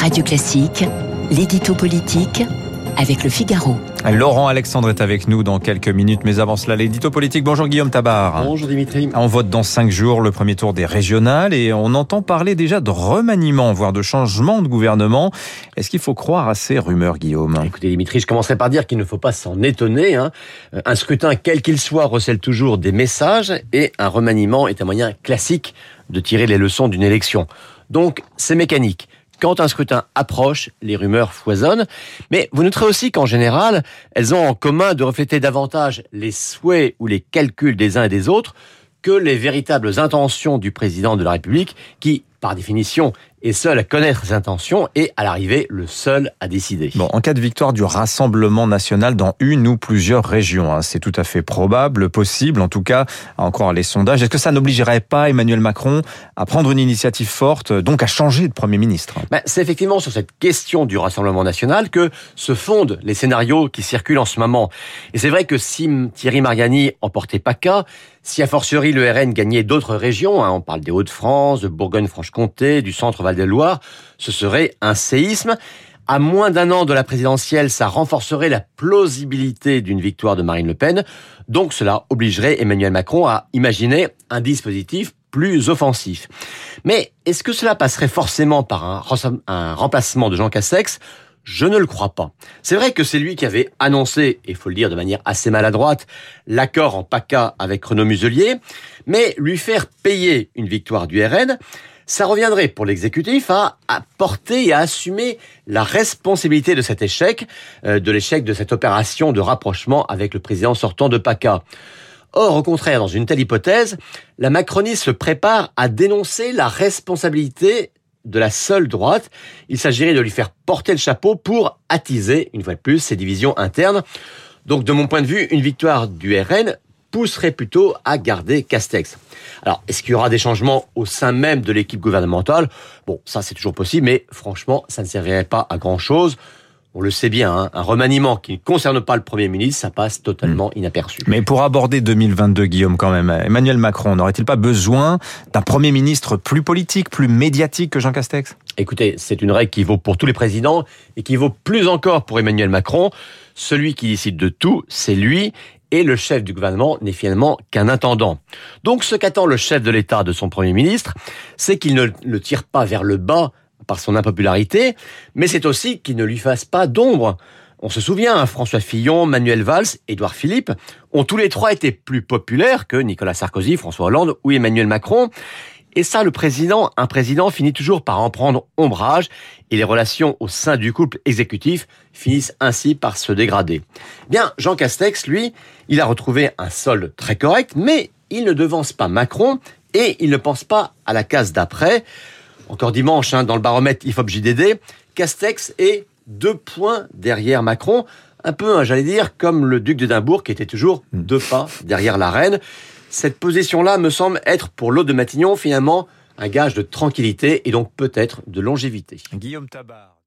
Radio Classique, l'édito politique avec le Figaro. Laurent Alexandre est avec nous dans quelques minutes, mais avant cela, l'édito politique. Bonjour Guillaume Tabar. Bonjour Dimitri. On vote dans cinq jours le premier tour des régionales et on entend parler déjà de remaniement, voire de changement de gouvernement. Est-ce qu'il faut croire à ces rumeurs, Guillaume? Écoutez Dimitri, je commencerai par dire qu'il ne faut pas s'en étonner. Hein. Un scrutin, quel qu'il soit, recèle toujours des messages et un remaniement est un moyen classique de tirer les leçons d'une élection. Donc, c'est mécanique. Quand un scrutin approche, les rumeurs foisonnent. Mais vous noterez aussi qu'en général, elles ont en commun de refléter davantage les souhaits ou les calculs des uns et des autres que les véritables intentions du président de la République qui, par définition, est seul à connaître ses intentions et, à l'arrivée, le seul à décider. Bon, en cas de victoire du Rassemblement national dans une ou plusieurs régions, hein, c'est tout à fait probable, possible, en tout cas, encore les sondages. Est-ce que ça n'obligerait pas Emmanuel Macron à prendre une initiative forte, donc à changer de Premier ministre? Ben, C'est effectivement sur cette question du Rassemblement national que se fondent les scénarios qui circulent en ce moment. Et c'est vrai que si Thierry Mariani emportait PACA, si a fortiori le RN gagnait d'autres régions, hein, on parle des Hauts-de-France, de Bourgogne-Franche-Comté, du centre Val-de-Loire, ce serait un séisme. À moins d'un an de la présidentielle, ça renforcerait la plausibilité d'une victoire de Marine Le Pen. Donc cela obligerait Emmanuel Macron à imaginer un dispositif plus offensif. Mais est-ce que cela passerait forcément par un, remplacement de Jean Castex? Je ne le crois pas. C'est vrai que c'est lui qui avait annoncé, et faut le dire de manière assez maladroite, l'accord en PACA avec Renaud Muselier, mais lui faire payer une victoire du RN, ça reviendrait pour l'exécutif à, porter et à assumer la responsabilité de cet échec, euh, de l'échec de cette opération de rapprochement avec le président sortant de PACA. Or, au contraire, dans une telle hypothèse, la Macronie se prépare à dénoncer la responsabilité de la seule droite. Il s'agirait de lui faire porter le chapeau pour attiser, une fois de plus, ses divisions internes. Donc, de mon point de vue, une victoire du RN pousserait plutôt à garder Castex. Alors, est-ce qu'il y aura des changements au sein même de l'équipe gouvernementale? Bon, ça c'est toujours possible, mais franchement, ça ne servirait pas à grand-chose on le sait bien, hein, un remaniement qui ne concerne pas le Premier ministre, ça passe totalement hmm. inaperçu. Mais pour aborder 2022, Guillaume, quand même, Emmanuel Macron n'aurait-il pas besoin d'un Premier ministre plus politique, plus médiatique que Jean Castex? Écoutez, c'est une règle qui vaut pour tous les présidents et qui vaut plus encore pour Emmanuel Macron. Celui qui décide de tout, c'est lui, et le chef du gouvernement n'est finalement qu'un intendant. Donc ce qu'attend le chef de l'État de son Premier ministre, c'est qu'il ne le tire pas vers le bas par son impopularité, mais c'est aussi qu'il ne lui fasse pas d'ombre. On se souvient, hein, François Fillon, Manuel Valls, Édouard Philippe ont tous les trois été plus populaires que Nicolas Sarkozy, François Hollande ou Emmanuel Macron. Et ça, le président, un président finit toujours par en prendre ombrage et les relations au sein du couple exécutif finissent ainsi par se dégrader. Bien, Jean Castex, lui, il a retrouvé un solde très correct, mais il ne devance pas Macron et il ne pense pas à la case d'après. Encore dimanche, hein, dans le baromètre IFOP JDD, Castex est deux points derrière Macron. Un peu, hein, j'allais dire, comme le duc d'Édimbourg qui était toujours hmm. deux pas derrière la reine. Cette position-là me semble être pour l'eau de Matignon finalement un gage de tranquillité et donc peut-être de longévité. Guillaume Tabar.